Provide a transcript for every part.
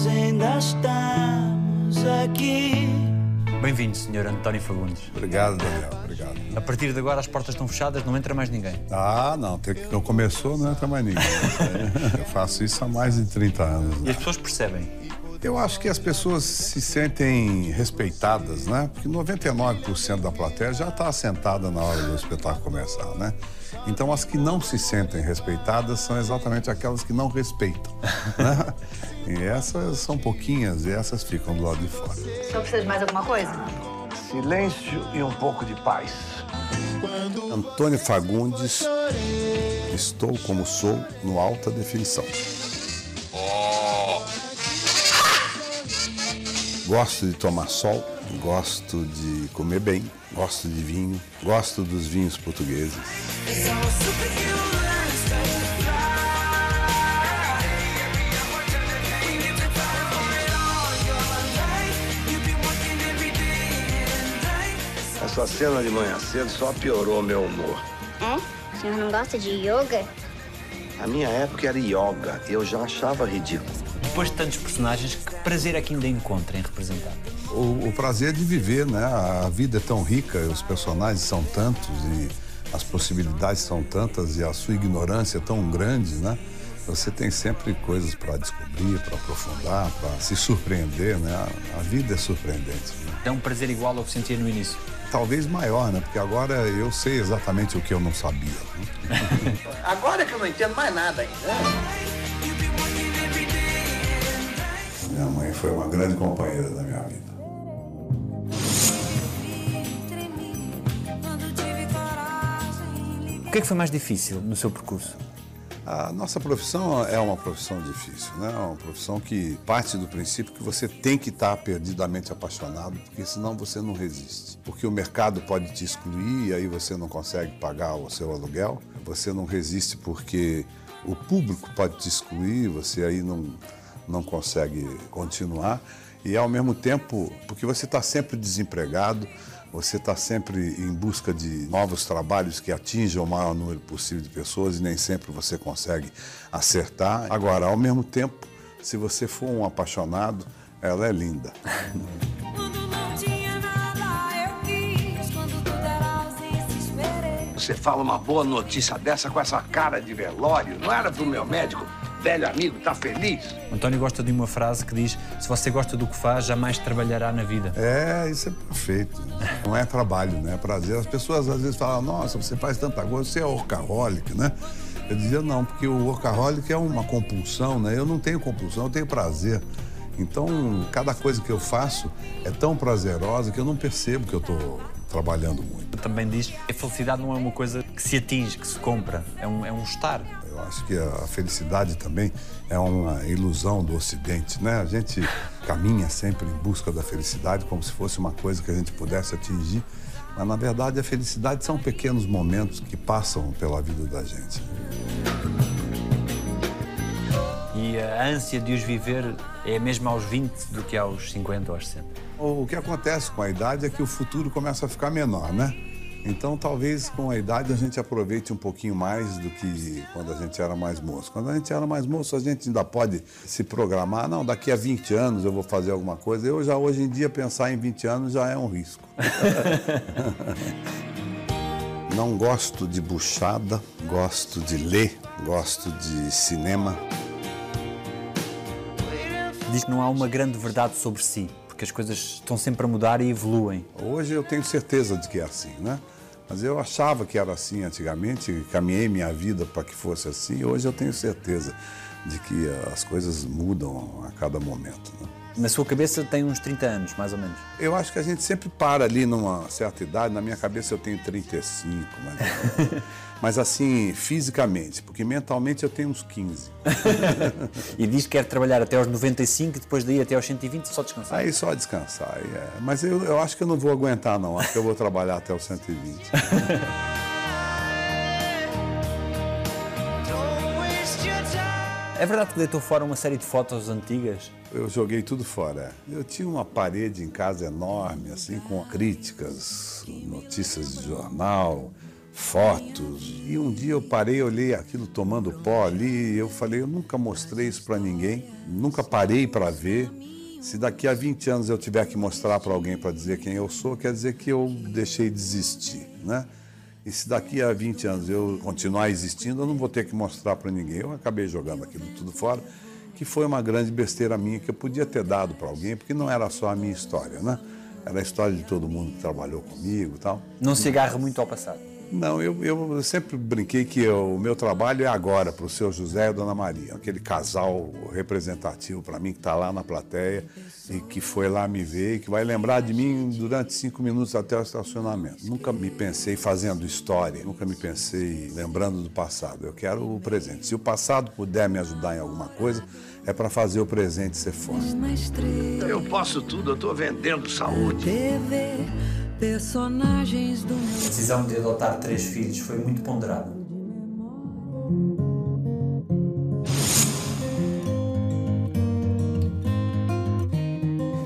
nós ainda estamos aqui. Bem-vindo, Sr. António Fagundes. Obrigado, Daniel. Obrigado. A partir de agora as portas estão fechadas, não entra mais ninguém. Ah, não. Não começou, não entra mais ninguém. Eu faço isso há mais de 30 anos. E né? as pessoas percebem. Eu acho que as pessoas se sentem respeitadas, né? Porque 99% da plateia já está assentada na hora do espetáculo começar, né? Então, as que não se sentem respeitadas são exatamente aquelas que não respeitam, né? E essas são pouquinhas e essas ficam do lado de fora. O senhor precisa de mais alguma coisa? Silêncio e um pouco de paz. Antônio Fagundes, estou como sou no alta definição. Gosto de tomar sol, gosto de comer bem, gosto de vinho, gosto dos vinhos portugueses. Essa cena de manhã cedo só piorou meu humor. É? O senhor não gosta de yoga? Na minha época era yoga, eu já achava ridículo. Depois de tantos personagens, que prazer é que ainda encontra em representar? O, o prazer de viver, né? A vida é tão rica, os personagens são tantos e as possibilidades são tantas e a sua ignorância é tão grande, né? Você tem sempre coisas para descobrir, para aprofundar, para se surpreender, né? A, a vida é surpreendente. Né? É um prazer igual ao que sentia no início. Talvez maior, né? Porque agora eu sei exatamente o que eu não sabia. Né? Agora que eu não entendo mais nada ainda. Minha mãe foi uma grande companheira da minha vida. O que é que foi mais difícil no seu percurso? A nossa profissão é uma profissão difícil, né? É uma profissão que parte do princípio que você tem que estar perdidamente apaixonado, porque senão você não resiste. Porque o mercado pode te excluir e aí você não consegue pagar o seu aluguel. Você não resiste porque o público pode te excluir, você aí não, não consegue continuar. E ao mesmo tempo, porque você está sempre desempregado, você está sempre em busca de novos trabalhos que atinjam o maior número possível de pessoas e nem sempre você consegue acertar. Agora, ao mesmo tempo, se você for um apaixonado, ela é linda. Você fala uma boa notícia dessa com essa cara de velório, não era pro meu médico, velho amigo, tá feliz? António gosta de uma frase que diz: Se você gosta do que faz, jamais trabalhará na vida. É, isso é perfeito. Não é trabalho, né? É prazer. As pessoas às vezes falam, nossa, você faz tanta coisa, você é workaholic, né? Eu dizia, não, porque o workaholic é uma compulsão, né? Eu não tenho compulsão, eu tenho prazer. Então, cada coisa que eu faço é tão prazerosa que eu não percebo que eu estou trabalhando muito. Também diz que a felicidade não é uma coisa que se atinge, que se compra. É um, é um estar. Acho que a felicidade também é uma ilusão do Ocidente, né? A gente caminha sempre em busca da felicidade como se fosse uma coisa que a gente pudesse atingir, mas na verdade a felicidade são pequenos momentos que passam pela vida da gente. E a ânsia de os viver é a mesma aos 20 do que aos 50 ou aos 60. O que acontece com a idade é que o futuro começa a ficar menor, né? Então, talvez com a idade a gente aproveite um pouquinho mais do que quando a gente era mais moço. Quando a gente era mais moço, a gente ainda pode se programar. Não, daqui a 20 anos eu vou fazer alguma coisa. Eu já, hoje em dia, pensar em 20 anos já é um risco. Não gosto de buchada, gosto de ler, gosto de cinema. Diz que não há uma grande verdade sobre si, porque as coisas estão sempre a mudar e evoluem. Hoje eu tenho certeza de que é assim, né? Mas eu achava que era assim antigamente, caminhei minha vida para que fosse assim. Hoje eu tenho certeza de que as coisas mudam a cada momento. Né? Na sua cabeça tem uns 30 anos, mais ou menos. Eu acho que a gente sempre para ali numa certa idade. Na minha cabeça eu tenho 35, mas, mas assim, fisicamente, porque mentalmente eu tenho uns 15. e diz que quer trabalhar até aos 95 e depois daí até aos 120 só descansar. Aí só descansar. é. Mas eu, eu acho que eu não vou aguentar, não. Acho que eu vou trabalhar até os 120. É verdade que deitou fora uma série de fotos antigas? Eu joguei tudo fora. Eu tinha uma parede em casa enorme, assim, com críticas, notícias de jornal, fotos. E um dia eu parei, olhei aquilo tomando pó ali, e eu falei, eu nunca mostrei isso para ninguém, nunca parei para ver. Se daqui a 20 anos eu tiver que mostrar para alguém para dizer quem eu sou, quer dizer que eu deixei de existir, né? E se daqui a 20 anos eu continuar existindo, eu não vou ter que mostrar para ninguém. Eu acabei jogando aquilo tudo fora, que foi uma grande besteira minha que eu podia ter dado para alguém, porque não era só a minha história, né? Era a história de todo mundo que trabalhou comigo e tal. Não se agarra muito ao passado. Não, eu, eu sempre brinquei que eu- o meu trabalho é agora para o seu José e a Dona Maria, aquele casal representativo para mim que está lá na plateia e que foi lá me ver e que vai lembrar de mim durante cinco minutos até o estacionamento. Nunca me pensei fazendo história, nunca me pensei lembrando do passado. Eu quero o presente. Se o passado puder me ajudar em alguma coisa, é para fazer o presente ser forte. Eu posso tudo, eu tô vendendo saúde. Personagens do A decisão de adotar três filhos foi muito ponderada.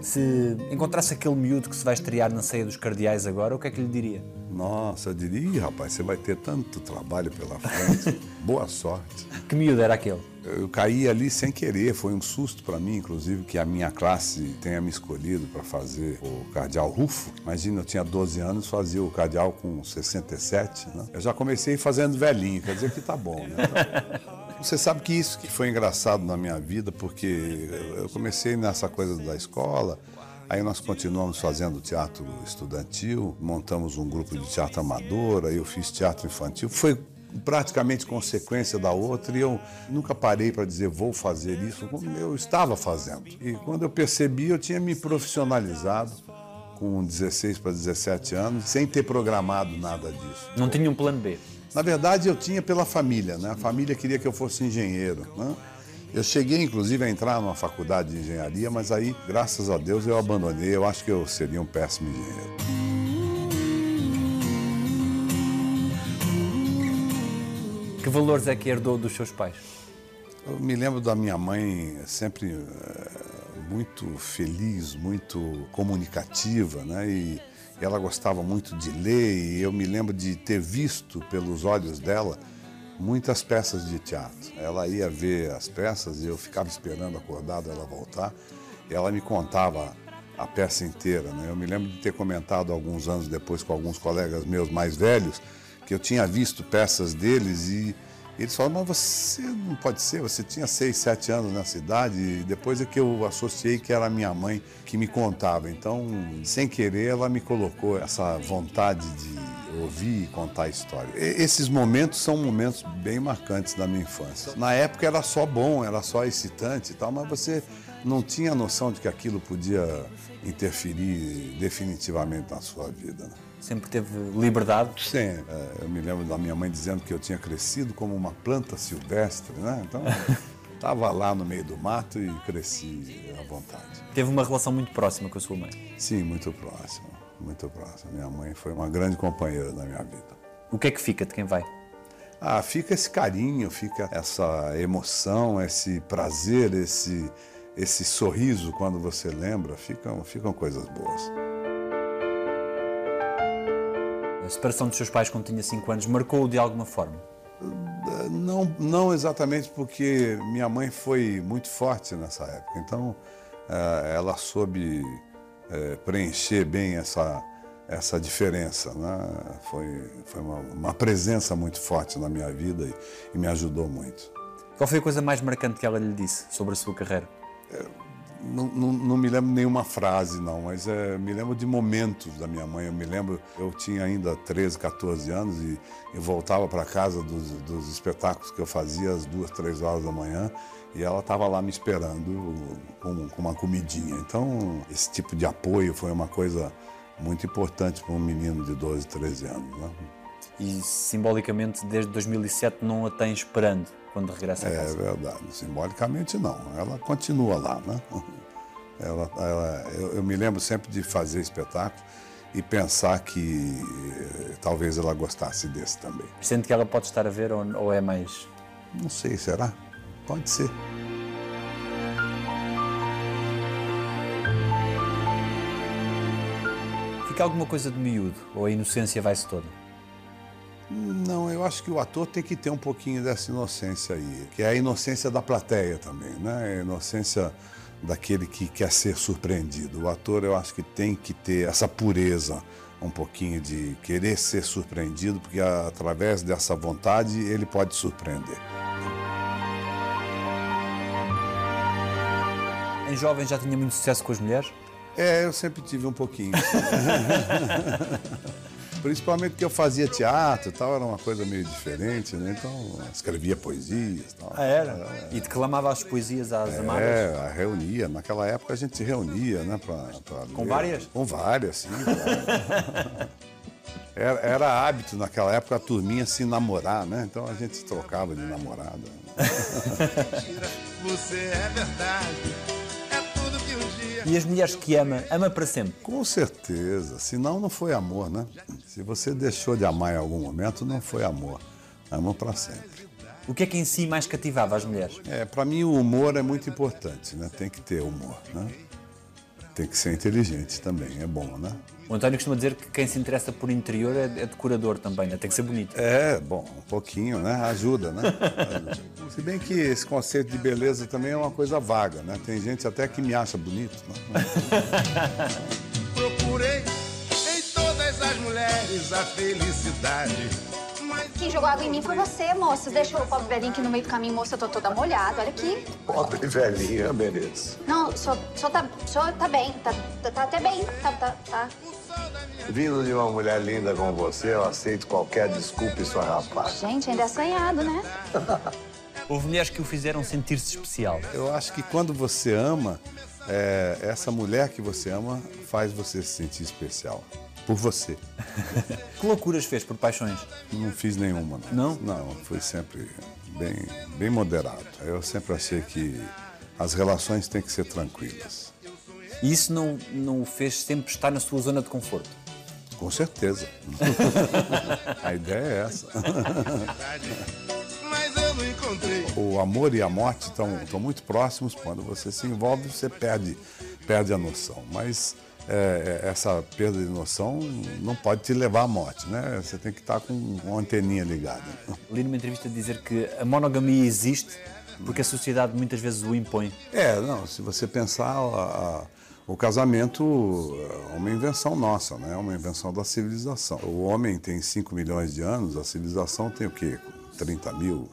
Se encontrasse aquele miúdo que se vai estrear na ceia dos cardeais agora, o que é que lhe diria? Nossa, eu diria, "Ih, rapaz, você vai ter tanto trabalho pela frente. Boa sorte. Que miúdo era aquele? Eu caí ali sem querer, foi um susto para mim, inclusive, que a minha classe tenha me escolhido para fazer o cardeal Rufo. Imagina, eu tinha 12 anos, fazia o cardeal com 67, né? Eu já comecei fazendo velhinho, quer dizer que tá bom, né? Então, você sabe que isso que foi engraçado na minha vida, porque eu comecei nessa coisa da escola, Aí nós continuamos fazendo teatro estudantil, montamos um grupo de teatro amador, aí eu fiz teatro infantil. Foi praticamente consequência da outra e eu nunca parei para dizer vou fazer isso, como eu estava fazendo. E quando eu percebi, eu tinha me profissionalizado com 16 para 17 anos, sem ter programado nada disso. Não tinha um plano B. Na verdade, eu tinha pela família, né? A família queria que eu fosse engenheiro, né? Eu cheguei, inclusive, a entrar numa faculdade de engenharia, mas aí, graças a Deus, eu abandonei. Eu acho que eu seria um péssimo engenheiro. Que valores é que herdou dos seus pais? Eu me lembro da minha mãe sempre eh, muito feliz, muito comunicativa, né? E ela gostava muito de ler e eu me lembro de ter visto pelos olhos dela muitas peças de teatro. Ela ia ver as peças e eu ficava esperando acordado ela voltar. E ela me contava a peça inteira, né? Eu me lembro de ter comentado alguns anos depois com alguns colegas meus mais velhos que eu tinha visto peças deles e eles falaram, mas você não pode ser, você tinha seis, sete anos nessa idade, e depois é que eu associei que era minha mãe que me contava. Então, sem querer, ela me colocou essa vontade de ouvir e contar a história. E- esses momentos são momentos bem marcantes da minha infância. Na época era só bom, era só excitante e tal, mas você não tinha noção de que aquilo podia interferir definitivamente na sua vida. né? Sempre teve liberdade. Sim, é, eu me lembro da minha mãe dizendo que eu tinha crescido como uma planta silvestre, né? Então, estava lá no meio do mato e cresci à vontade. Teve uma relação muito próxima com a sua mãe. Sim, muito próximo, muito próximo. Minha mãe foi uma grande companheira da minha vida. O que é que fica de quem vai? Ah, fica esse carinho, fica essa emoção, esse prazer, esse, esse sorriso quando você lembra, ficam, ficam coisas boas. A separação dos seus pais quando tinha 5 anos marcou-o de alguma forma? Não, não exatamente porque minha mãe foi muito forte nessa época. Então, eh, ela soube eh, preencher bem essa, essa diferença. Né? Foi, foi uma, uma presença muito forte na minha vida e, e me ajudou muito. Qual foi a coisa mais marcante que ela lhe disse sobre a sua carreira? Não, não, não me lembro nenhuma frase, não, mas eh, me lembro de momentos da minha mãe. Eu me lembro, eu tinha ainda 13, 14 anos e, e voltava para casa dos, dos espetáculos que eu fazia às duas, três horas da manhã e ela estava lá me esperando com, com uma comidinha. Então, esse tipo de apoio foi uma coisa muito importante para um menino de 12, 13 anos. Né? E simbolicamente, desde 2007, não a tem esperando quando regressa a É casa. verdade. Simbolicamente não. Ela continua lá, né? Ela, ela- eu, eu me lembro sempre de fazer espetáculo e pensar que eh, talvez ela gostasse desse também. Sente que ela pode estar a ver ou, ou é mais. Não sei, será? Pode ser. Fica alguma coisa de miúdo ou a inocência vai-se toda? Não, eu acho que o ator tem que ter um pouquinho dessa inocência aí, que é a inocência da plateia também, né? A inocência daquele que quer ser surpreendido. O ator, eu acho que tem que ter essa pureza, um pouquinho de querer ser surpreendido, porque através dessa vontade ele pode surpreender. Em jovem já tinha muito sucesso com as mulheres? É, eu sempre tive um pouquinho. Principalmente porque eu fazia teatro e tal, era uma coisa meio diferente, né? Então, escrevia poesias e tal. Ah, era? E declamava as poesias às amadas? É, reunia. Naquela época a gente se reunia, né? Pra, pra Com ler. várias? Com várias, sim. Era, era hábito naquela época a turminha se namorar, né? Então a gente trocava de namorada. Você é verdade, E as mulheres que ama, ama para sempre. Com certeza. Senão não foi amor, né? Se você deixou de amar em algum momento, não foi amor. Amor para sempre. O que é que em si mais cativava as mulheres? É, para mim o humor é muito importante, né? Tem que ter humor, né? Tem que ser inteligente também, é bom, né? O António costuma dizer que quem se interessa por interior é, é decorador também, né? tem que ser bonito. É, bom, um pouquinho, né? Ajuda, né? Se bem que esse conceito de beleza também é uma coisa vaga, né? Tem gente até que me acha bonito, né? Procurei em todas as mulheres a felicidade. Quem jogou água em mim foi você, moça. Deixou o pobre velhinho aqui no meio do caminho, moça. Eu tô toda molhada. Olha aqui. Pobre velhinha, beleza. Não, o senhor, o senhor tá, senhor tá bem. Tá, tá, tá até bem. Tá, tá, tá. Vindo de uma mulher linda como você, eu aceito qualquer desculpa e sua rapaz. Gente, ainda é assanhado, né? Houve mulheres que o fizeram sentir-se especial. Eu acho que quando você ama, é, essa mulher que você ama faz você se sentir especial. Por você. Que loucuras fez por paixões? Não fiz nenhuma, não. Não? Não, foi sempre bem, bem moderado. Eu sempre achei que as relações têm que ser tranquilas. E isso não, não o fez sempre estar na sua zona de conforto? Com certeza. A ideia é essa. mas eu não encontrei. O amor e a morte estão, estão muito próximos. Quando você se envolve, você perde, perde a noção. Mas é, é, essa perda de noção não pode te levar à morte, né? Você tem que estar com uma anteninha ligada. Li numa entrevista dizer que a monogamia existe porque a sociedade muitas vezes o impõe. É, não, se você pensar, a- a- o casamento é uma invenção nossa, né? É uma invenção da civilização. O homem tem 5 milhões de anos, a civilização tem o quê? 30 mil.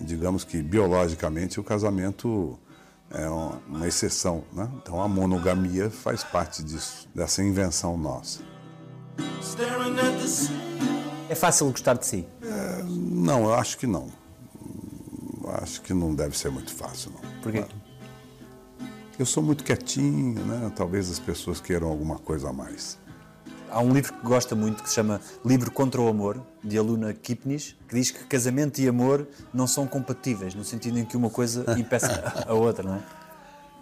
Digamos que biologicamente o casamento é uma, exceção, né? Então a monogamia faz parte disso, dessa invenção nossa. É fácil gostar de si. Não, eu acho que não. Acho que não deve ser muito fácil, não. Porquê? Eu sou muito quietinho, né? Talvez as pessoas queiram alguma coisa a mais. Há um livro que gosta muito que se chama Livro contra o Amor, de Aluna Kipnis, que diz que casamento e amor não são compatíveis, no sentido em que uma coisa impeça a outra, não é?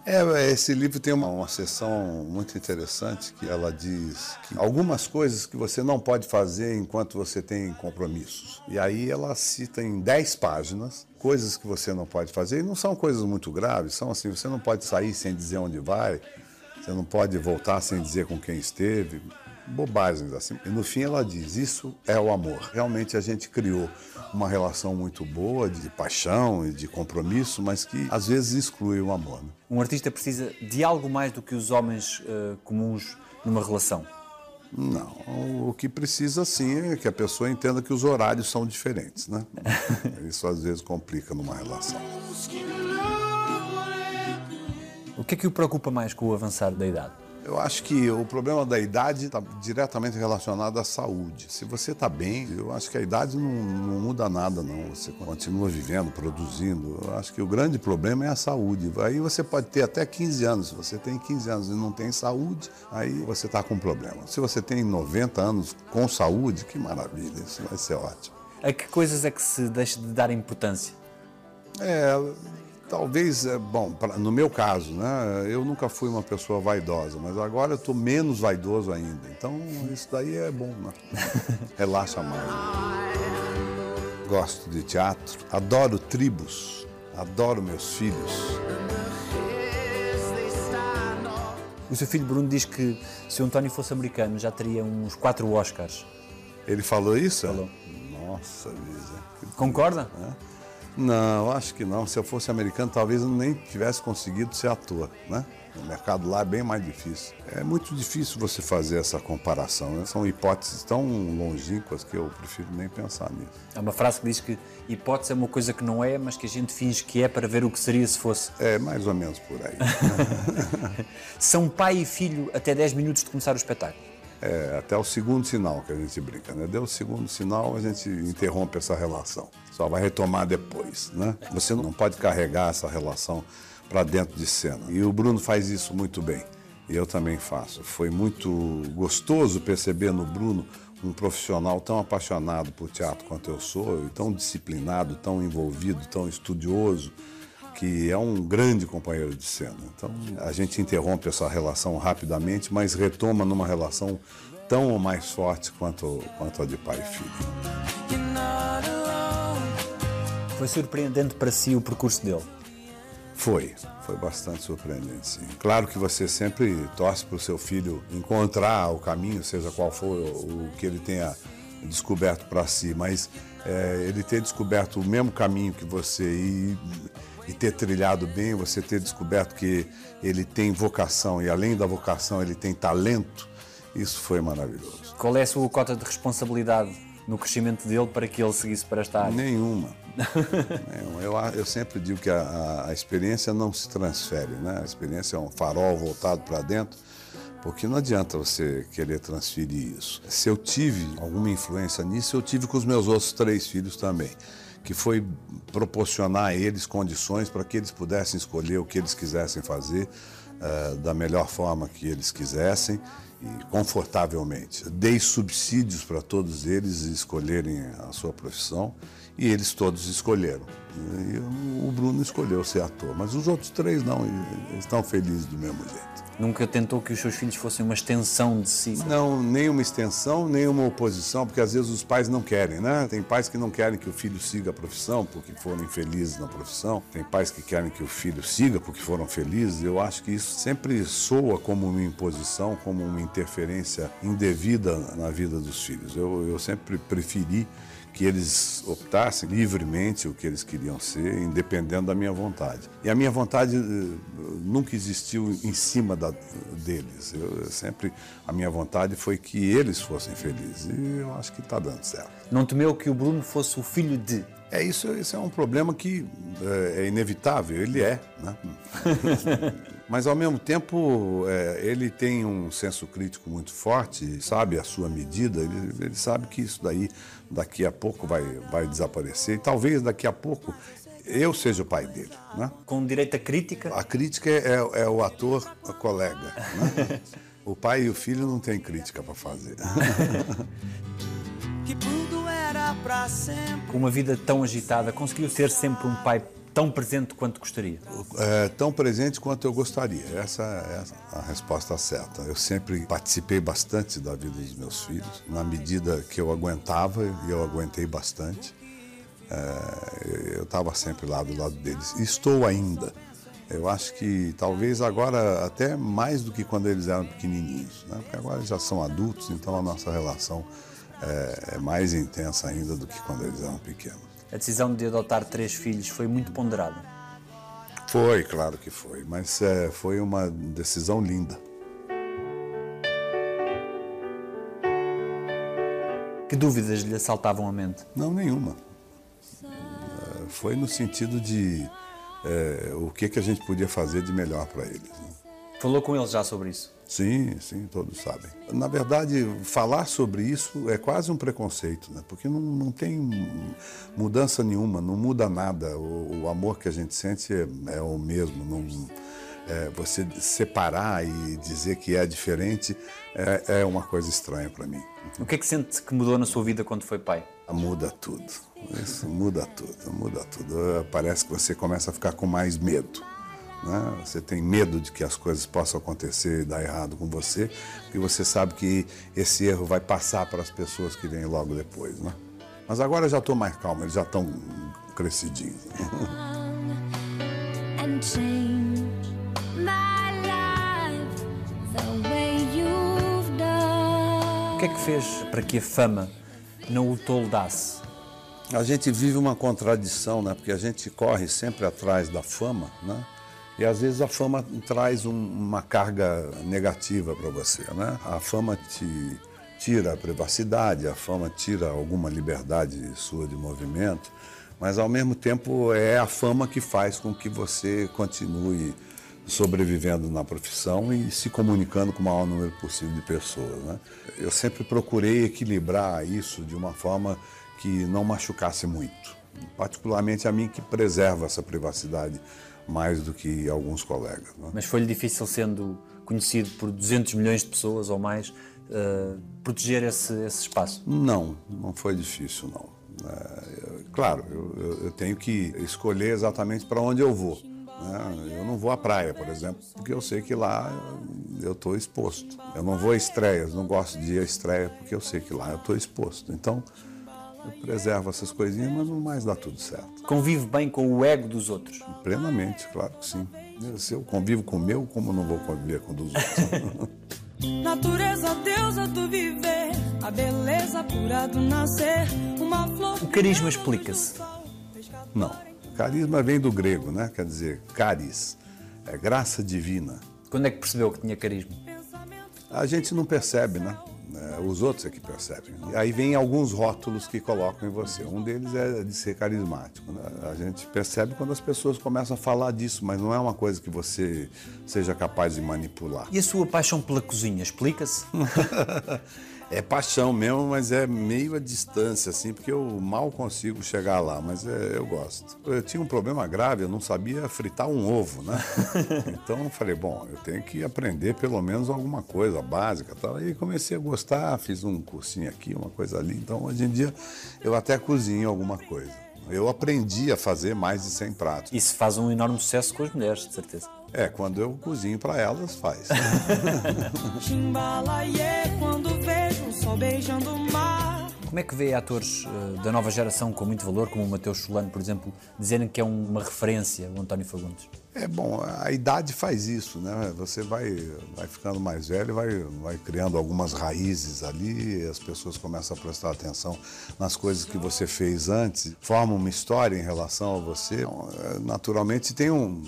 É, esse livro tem uma, uma seção muito interessante que ela diz que algumas coisas que você não pode fazer enquanto você tem compromissos. E aí ela cita em 10 páginas coisas que você não pode fazer e não são coisas muito graves, são assim, você não pode sair sem dizer onde vai, você não pode voltar sem dizer com quem esteve, bobagens assim. E no fim ela diz: Isso é o amor. Realmente a gente criou uma relação muito boa de paixão e de compromisso, mas que às vezes exclui o amor. né? Um artista precisa de algo mais do que os homens eh, comuns numa relação. Não, o que precisa sim é que a pessoa entenda que os horários são diferentes, né? Isso às vezes complica numa relação. O que é que o preocupa mais com o avançar da idade? Eu acho que o problema da idade está diretamente relacionado à saúde. Se você está bem, eu acho que a idade não, não muda nada, não. Você continua vivendo, produzindo. Eu acho que o grande problema é a saúde. Aí você pode ter até 15 anos. Se você tem 15 anos e não tem saúde, aí você está com problema. Se você tem 90 anos com saúde, que maravilha, isso vai ser ótimo. A que coisas é que se deixa de dar importância? É, talvez, é, bom, pra- no meu caso, né, eu nunca fui uma pessoa vaidosa, mas agora eu estou menos vaidoso ainda. Então, isso daí é bom, né? Relaxa mais. Gosto de teatro, adoro tribos, adoro meus filhos. O seu filho Bruno diz que se o António fosse americano já teria uns quatro Oscars. Ele falou isso? Falou. Nossa. Que Concorda? Não, acho que não. Se eu fosse americano, talvez eu nem tivesse conseguido ser ator, né? O mercado lá é bem mais difícil. É muito difícil você fazer essa comparação. Né? São hipóteses tão longínquas que eu prefiro nem pensar nisso. Há uma frase que diz que hipótese é uma coisa que não é, mas que a gente finge que é para ver o que seria se fosse. É mais ou menos por aí. São pai e filho até 10 minutos de começar o espetáculo. É até o segundo sinal que a gente brinca, né? Deu o segundo sinal, a gente interrompe essa relação. Só vai retomar depois, né? Você não pode carregar essa relação para dentro de cena. E o Bruno faz isso muito bem. E eu também faço. Foi muito gostoso perceber no Bruno um profissional tão apaixonado por teatro quanto eu sou, tão disciplinado, tão envolvido, tão estudioso, que é um grande companheiro de cena. Então, a gente interrompe essa relação rapidamente, mas retoma numa relação tão ou mais forte quanto, quanto a de pai e filho. Foi surpreendente para si o percurso dele. Foi, foi bastante surpreendente, sim. Claro que você sempre torce para o seu filho encontrar o caminho, seja qual for o que ele tenha descoberto para si, mas é, ele ter descoberto o mesmo caminho que você e, e ter trilhado bem, você ter descoberto que ele tem vocação e além da vocação ele tem talento, isso foi maravilhoso. Qual é a sua cota de responsabilidade no crescimento dele para que ele seguisse para esta área? Nenhuma. Nenhuma. Eu, eu sempre digo que a, a- a experiência não se transfere, né? A experiência é um farol voltado para dentro, porque não adianta você querer transferir isso. Se eu tive alguma influência nisso, eu tive com os meus outros três filhos também, que foi proporcionar a eles condições para que eles pudessem escolher o que eles quisessem fazer eh, da melhor forma que eles quisessem e confortavelmente. Dei subsídios para todos eles escolherem a sua profissão e eles todos escolheram. E o Bruno escolheu ser ator, mas os outros três não, estão felizes do mesmo jeito. Nunca tentou que os seus filhos fossem uma extensão de si? Não, nem uma extensão, nem uma oposição, porque às vezes os pais não querem, né? Tem pais que não querem que o filho siga a profissão porque foram infelizes na profissão. Tem pais que querem que o filho siga porque foram felizes. Eu acho que isso sempre soa como uma imposição, como uma interferência indevida na vida dos filhos. Eu, eu sempre preferi que eles optassem livremente o que eles queriam ser, independendo da minha vontade. E a minha vontade eh, nunca existiu em cima da, deles. Eu, sempre a minha vontade foi que eles fossem felizes. E eu acho que está dando certo. Não temeu que o Bruno fosse o filho de? É isso, isso é um problema que é, é inevitável. Ele é, né? Mas ao mesmo tempo é, ele tem um senso crítico muito forte, sabe a sua medida. Ele, ele sabe que isso daí daqui a pouco vai, vai desaparecer. E talvez daqui a pouco eu seja o pai dele, né? Com direito à crítica? A crítica é, é o ator colega. Né? O pai e o filho não têm crítica para fazer. Que tudo. Com uma vida tão agitada, conseguiu ser sempre um pai tão presente quanto gostaria? É, tão presente quanto eu gostaria. Essa é a resposta certa. Eu sempre participei bastante da vida dos meus filhos, na medida que eu aguentava, e eu aguentei bastante. É, eu estava sempre lá do lado deles. E estou ainda. Eu acho que talvez agora até mais do que quando eles eram pequenininhos, né? porque agora eles já são adultos, então a nossa relação é, é mais intensa ainda do que quando eles eram pequenos. A decisão de adotar três filhos foi muito ponderada. Foi, claro que foi, mas é, foi uma decisão linda. Que dúvidas lhe assaltavam a mente? Não, nenhuma. É, Foi no sentido de é, o que, que a gente podia fazer de melhor para eles. Falou com eles já sobre isso? Sim, sim, todos sabem. Na verdade, falar sobre isso é quase um preconceito, né? porque não, não tem mudança nenhuma, não muda nada. O, o amor que a gente sente é, é o mesmo. Não, é, você separar e dizer que é diferente é, é uma coisa estranha para mim. O que é que sente que mudou na sua vida quando foi pai? Muda tudo. Isso muda tudo, muda tudo. Parece que você começa a ficar com mais medo. Né? Você tem medo de que as coisas possam acontecer e dar errado com você, porque você sabe que esse erro vai passar para as pessoas que vêm logo depois. Né? Mas agora eu já estou mais calmo, eles já estão crescidinhos. O que é que fez para que a fama não o toldasse A gente vive uma contradição, né? Porque a gente corre sempre atrás da fama, né? E às vezes a fama traz um- uma carga negativa para você, né? A fama te tira a privacidade, a fama tira alguma liberdade sua de movimento, mas ao mesmo tempo é a fama que faz com que você continue sobrevivendo na profissão e se comunicando com o maior número possível de pessoas. Né? Eu sempre procurei equilibrar isso de uma forma que não machucasse muito, particularmente a mim que preserva essa privacidade mais do que alguns colegas. né? Mas foi-lhe difícil, sendo conhecido por 200 milhões de pessoas ou mais, eh, proteger esse, esse espaço? Não, não foi difícil, não. É, eu- claro, eu, eu- tenho que escolher exatamente para onde eu vou. né? Eu não vou à praia, por exemplo, porque eu sei que lá eu estou exposto. Eu não vou a estreias, não gosto de ir à estreia, porque eu sei que lá eu estou exposto. Então, eu preservo essas coisinhas, mas no mais dá tudo certo. Convive bem com o ego dos outros? Plenamente, claro que sim. Se eu convivo com o meu, como não vou conviver com o dos outros? Natureza, deusa do viver, a beleza pura do nascer, uma flor. O carisma explica-se. não. Carisma vem do grego, né? Quer dizer, caris. É graça divina. Quando é que percebeu que tinha carisma? A gente não percebe, né? É, Os outros é que percebem. E aí vem alguns rótulos que colocam em você. Um deles é de ser carismático. né? A gente percebe quando as pessoas começam a falar disso, mas não é uma coisa que você seja capaz de manipular. E a sua paixão pela cozinha explica-se? É paixão mesmo, mas é meio à distância, assim, porque eu mal consigo chegar lá, mas é, eu gosto. Eu tinha um problema grave, eu não sabia fritar um ovo, né? Então eu falei, bom, eu tenho que aprender pelo menos alguma coisa básica. Tal. Aí comecei a gostar, fiz um cursinho aqui, uma coisa ali. Então hoje em dia eu até cozinho alguma coisa. Eu aprendi a fazer mais de 100 pratos. Isso faz um enorme sucesso com as mulheres, de certeza. É, quando eu cozinho para elas, faz. Quando vejo o sol beijando o mar. Como é que vê atores eh, da nova geração com muito valor, como o Mateus Solano, por exemplo, dizerem que é uma referência o António Fagundes? É bom, a idade faz isso, né? Você vai, vai ficando mais velho, vai, vai criando algumas raízes ali, as pessoas começam a prestar atenção nas coisas que você fez antes, formam uma história em relação a você. Então, é, Naturalmente tem um,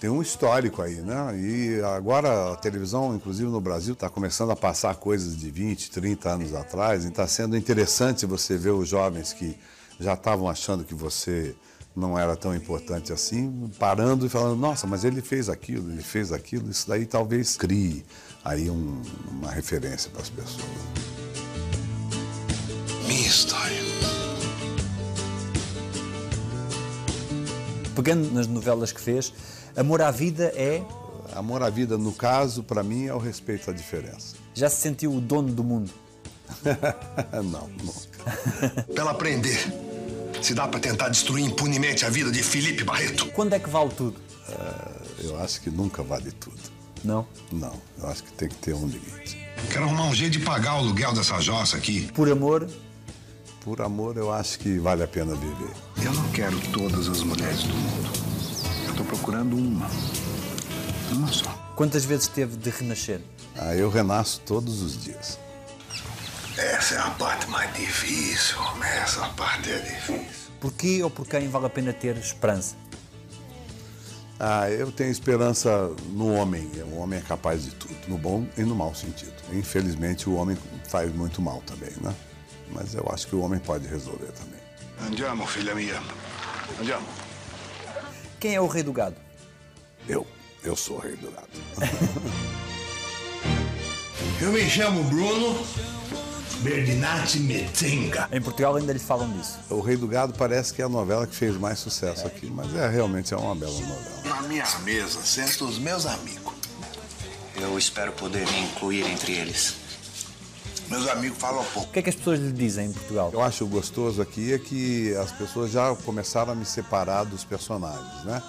tem um histórico aí, né? E agora a televisão, inclusive no Brasil, está começando a passar coisas de 20, 30 anos atrás, e está sendo interessante você ver os jovens que já estavam achando que você não era tão importante assim, parando e falando, nossa, mas ele fez aquilo, ele fez aquilo, isso daí talvez crie aí um- uma referência para as pessoas. Minha história. Pegando nas novelas que fez, Amor à Vida é. Amor à vida, no caso, para mim, é o respeito à diferença. Já se sentiu o dono do mundo? não, nunca. Pra ela aprender. Se dá pra tentar destruir impunemente a vida de Felipe Barreto. Quando é que vale tudo? Eu acho que nunca vale tudo. Não? Não, eu acho que tem que ter um limite. Quero arrumar um jeito de pagar o aluguel dessa jossa aqui. Por amor, Por amor, eu acho que vale a pena viver. Eu não quero todas as mulheres do mundo. Tô procurando uma. Uma só. quantas vezes teve de renascer? Ah, eu renasço todos os dias. Essa é a parte mais difícil. Essa parte é difícil. Por que ou por quem vale a pena ter esperança? Ah, eu tenho esperança no homem. O homem é capaz de tudo, no bom e no mau sentido. Infelizmente, o homem faz muito mal também, né? Mas eu acho que o homem pode resolver também. Andiamo, filha minha. Andiamo. Quem é o rei do gado? Eu, eu sou o rei do gado. Eu me chamo Bruno Berdinazzi Metzenga. Em Portugal ainda lhe falam disso. O Rei do Gado parece que é a novela que fez mais sucesso aqui, mas é realmente é uma bela novela. Na minha mesa sentam os meus amigos. Eu espero poder me incluir entre eles. Meus amigos falam pouco. O que é que as pessoas lhe dizem em Portugal? Eu acho gostoso aqui é que as pessoas já começaram a me separar dos personagens, né?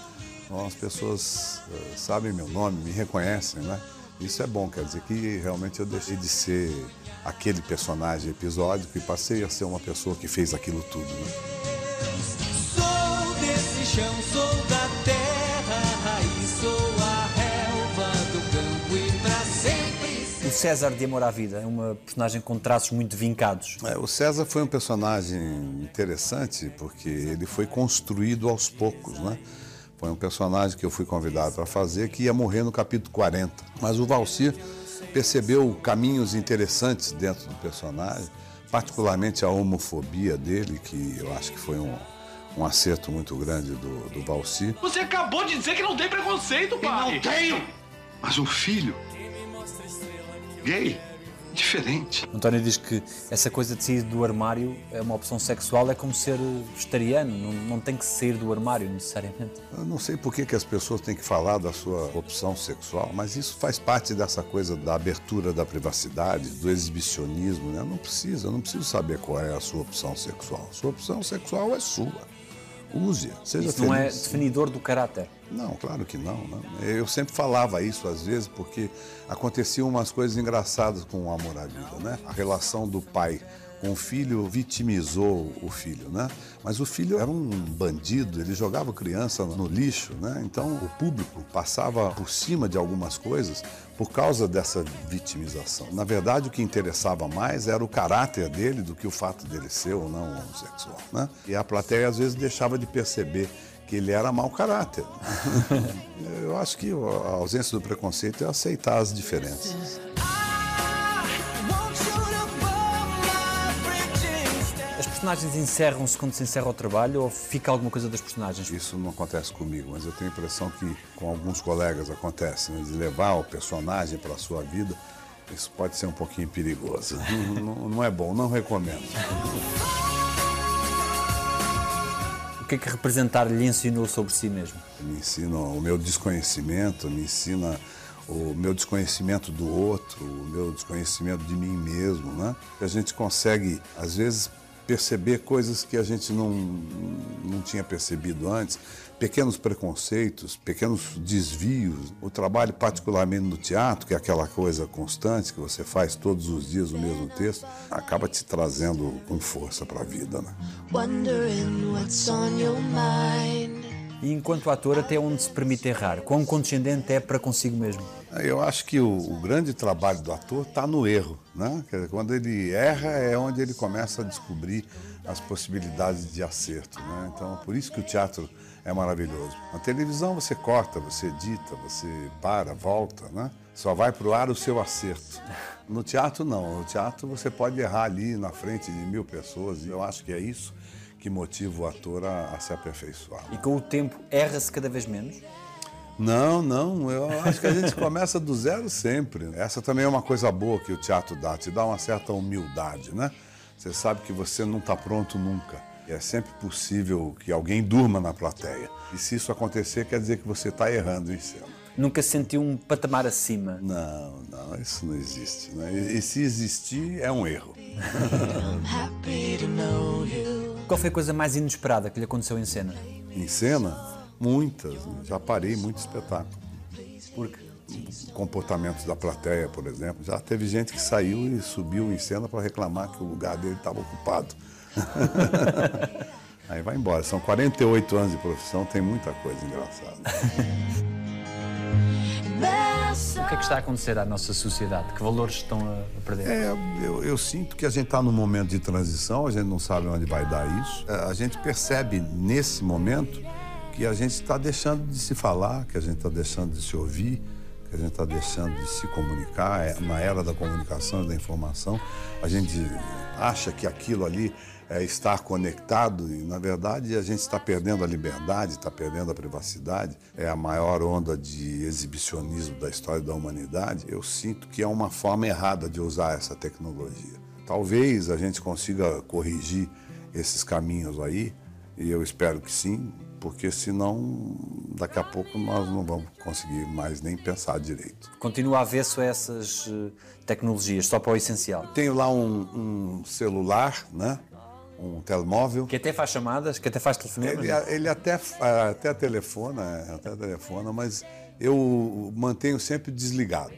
Então as pessoas eh, sabem meu nome, me reconhecem, né? Isso é bom, quer dizer que realmente eu deixei de ser aquele personagem episódico e passei a ser uma pessoa que fez aquilo tudo, né? Sou desse chão, sou César de Amor à Vida? É uma personagem com traços muito vincados. É, o César foi um personagem interessante porque ele foi construído aos poucos, né? Foi um personagem que eu fui convidado para fazer que ia morrer no capítulo 40. Mas o Valcir percebeu caminhos interessantes dentro do personagem, particularmente a homofobia dele, que eu acho que foi um, um acerto muito grande do, do Valcir. Você acabou de dizer que não tem preconceito, pai. Não tenho! Mas um filho gay, diferente. António diz que essa coisa de sair do armário é uma opção sexual, é como ser vegetariano, não, não tem que sair do armário necessariamente. Eu não sei por que, que as pessoas têm que falar da sua opção sexual, mas isso faz parte dessa coisa da abertura da privacidade, do exibicionismo. Né? Não precisa, eu não preciso saber qual é a sua opção sexual. Sua opção sexual é sua. Use, seja Isso não é definidor do caráter. Não, claro que não, não. Eu sempre falava isso às vezes porque aconteciam umas coisas engraçadas com o amor à vida, né? A relação do pai com o filho vitimizou o filho, né? Mas o filho era um bandido, ele jogava criança no lixo, né? Então o público passava por cima de algumas coisas por causa dessa vitimização. Na verdade, o que interessava mais era o caráter dele do que o fato dele ser ou não homossexual, né? E a plateia às vezes deixava de perceber que ele era mau caráter. Eu acho que a ausência do preconceito é aceitar as diferenças. Personagens encerram-se quando se encerra o trabalho ou fica alguma coisa das personagens? Isso não acontece comigo, mas eu tenho a impressão que com alguns colegas acontece, né? de levar o personagem para a sua vida. Isso pode ser um pouquinho perigoso. Não, não- é bom, não recomendo. O que é que representar lhe ensinou sobre si mesmo? Me ensina o meu desconhecimento, me ensina o meu desconhecimento do outro, o meu desconhecimento de mim mesmo, né? A gente consegue, às vezes, perceber coisas que a gente não, não tinha percebido antes, pequenos preconceitos, pequenos desvios. O trabalho, particularmente no teatro, que é aquela coisa constante que você faz todos os dias o mesmo texto, acaba te trazendo com força para a vida, né? E enquanto ator, até onde se permite errar? Quão condescendente é para consigo mesmo? Eu acho que o, o grande trabalho do ator está no erro. Né? Dizer, quando ele erra é onde ele começa a descobrir as possibilidades de acerto. Né? Então, por isso que o teatro é maravilhoso. Na televisão você corta, você edita, você para, volta. Né? Só vai para o ar o seu acerto. No teatro, não. No teatro você pode errar ali na frente de mil pessoas. E eu acho que é isso que motiva o ator a, a se aperfeiçoar. E com o tempo, erra-se cada vez menos? Não, não, eu acho que a gente começa do zero sempre. Essa também é uma coisa boa que o teatro dá, te dá uma certa humildade, né? Você sabe que você não está pronto nunca. É sempre possível que alguém durma na plateia. E se isso acontecer, quer dizer que você está errando em cena. Nunca sentiu um patamar acima? Não, não, isso não existe. Né? E, e se existir, é um erro. Qual foi a coisa mais inesperada que lhe aconteceu em cena? Em cena, muitas. né? Já parei muito espetáculo. Porque comportamentos da plateia, por exemplo. Já teve gente que saiu e subiu em cena para reclamar que o lugar dele estava ocupado. Aí vai embora. São 48 anos de profissão, tem muita coisa engraçada. o que é que está a acontecer à nossa sociedade? Que valores estão a perder? É, eu, eu sinto que a gente está num momento de transição, a gente não sabe onde vai dar isso. É, A gente percebe nesse momento que a gente está deixando de se falar, que a gente está deixando de se ouvir, que a gente está deixando de se comunicar. É, na era da comunicação e da informação, a gente acha que aquilo ali é estar conectado e, na verdade, a gente está perdendo a liberdade, está perdendo a privacidade. É a maior onda de exibicionismo da história da humanidade. Eu sinto que é uma forma errada de usar essa tecnologia. Talvez a gente consiga corrigir esses caminhos aí, e eu espero que sim, porque senão daqui a pouco nós não vamos conseguir mais nem pensar direito. Continua avesso a essas eh, tecnologias, só para o essencial. Tenho lá um, um celular, né? Um telemóvel. Que até faz chamadas, que até faz telefonemas. Ele, ele até, até telefona, até telefona, mas eu mantenho sempre desligado.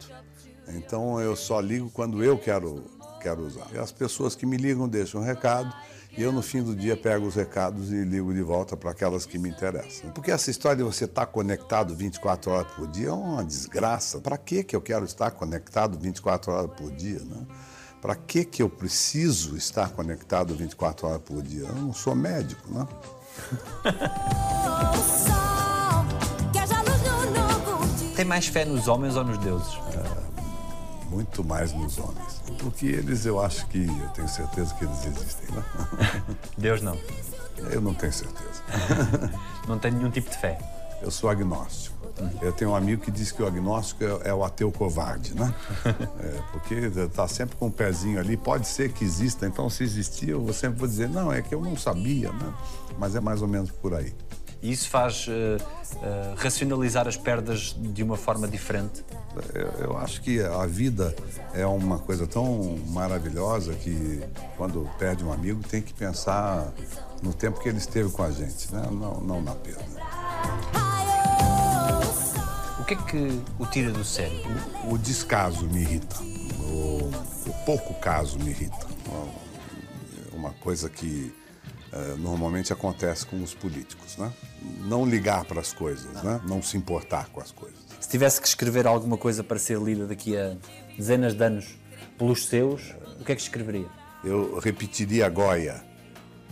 Então eu só ligo quando eu quero, quero usar. E as pessoas que me ligam deixam um recado E eu, no fim do dia, pego os recados e ligo de volta para aquelas que me interessam. Porque essa história de você estar conectado 24 horas por dia é uma desgraça. Para que que eu quero estar conectado 24 horas por dia, né? Para que que eu preciso estar conectado 24 horas por dia? Eu não sou médico, né? Tem mais fé nos homens ou nos deuses? Muito mais nos homens. Porque eles, eu acho que, eu tenho certeza que eles existem, né? Deus não. Eu não tenho certeza. Não tem nenhum tipo de fé. Eu sou agnóstico. Eu tenho um amigo que diz que o agnóstico é, é o ateu covarde, né? É, porque está sempre com o pezinho ali. Pode ser que exista, então se existir, eu sempre vou dizer, não, é que eu não sabia, né? Mas é mais ou menos por aí. E isso faz eh, eh, racionalizar as perdas de uma forma diferente. Eu, eu acho que a vida é uma coisa tão maravilhosa que quando perde um amigo tem que pensar no tempo que ele esteve com a gente, né? não, não na perda. O que é que o tira do sério? O descaso me irrita. O, o pouco caso me irrita. Uma coisa que eh, normalmente acontece com os políticos, né? Não ligar para as coisas, né? Não se importar com as coisas. Se tivesse que escrever alguma coisa para ser lida daqui a dezenas de anos pelos seus, o que é que escreveria? Eu repetiria a Goya.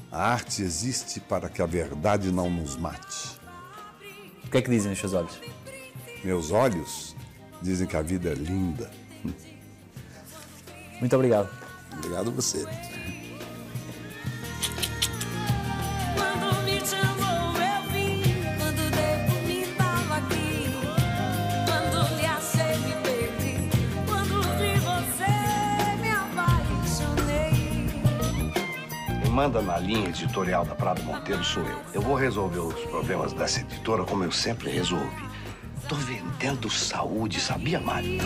A arte existe para que a verdade não nos mate. O que é que dizem os seus olhos? Meus olhos dizem que a vida é linda. Muito obrigado. Obrigado a você. Quando me chamou, eu vim. Quando dei por mim, tava aqui. Quando lhe achei, me perdi. Quando vi você, me apaixonei. Quem manda na linha editorial da Prado Monteiro sou eu. Eu vou resolver os problemas dessa editora como eu sempre resolvi. Tô vendendo saúde, sabia, Mário?